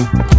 Mm-hmm.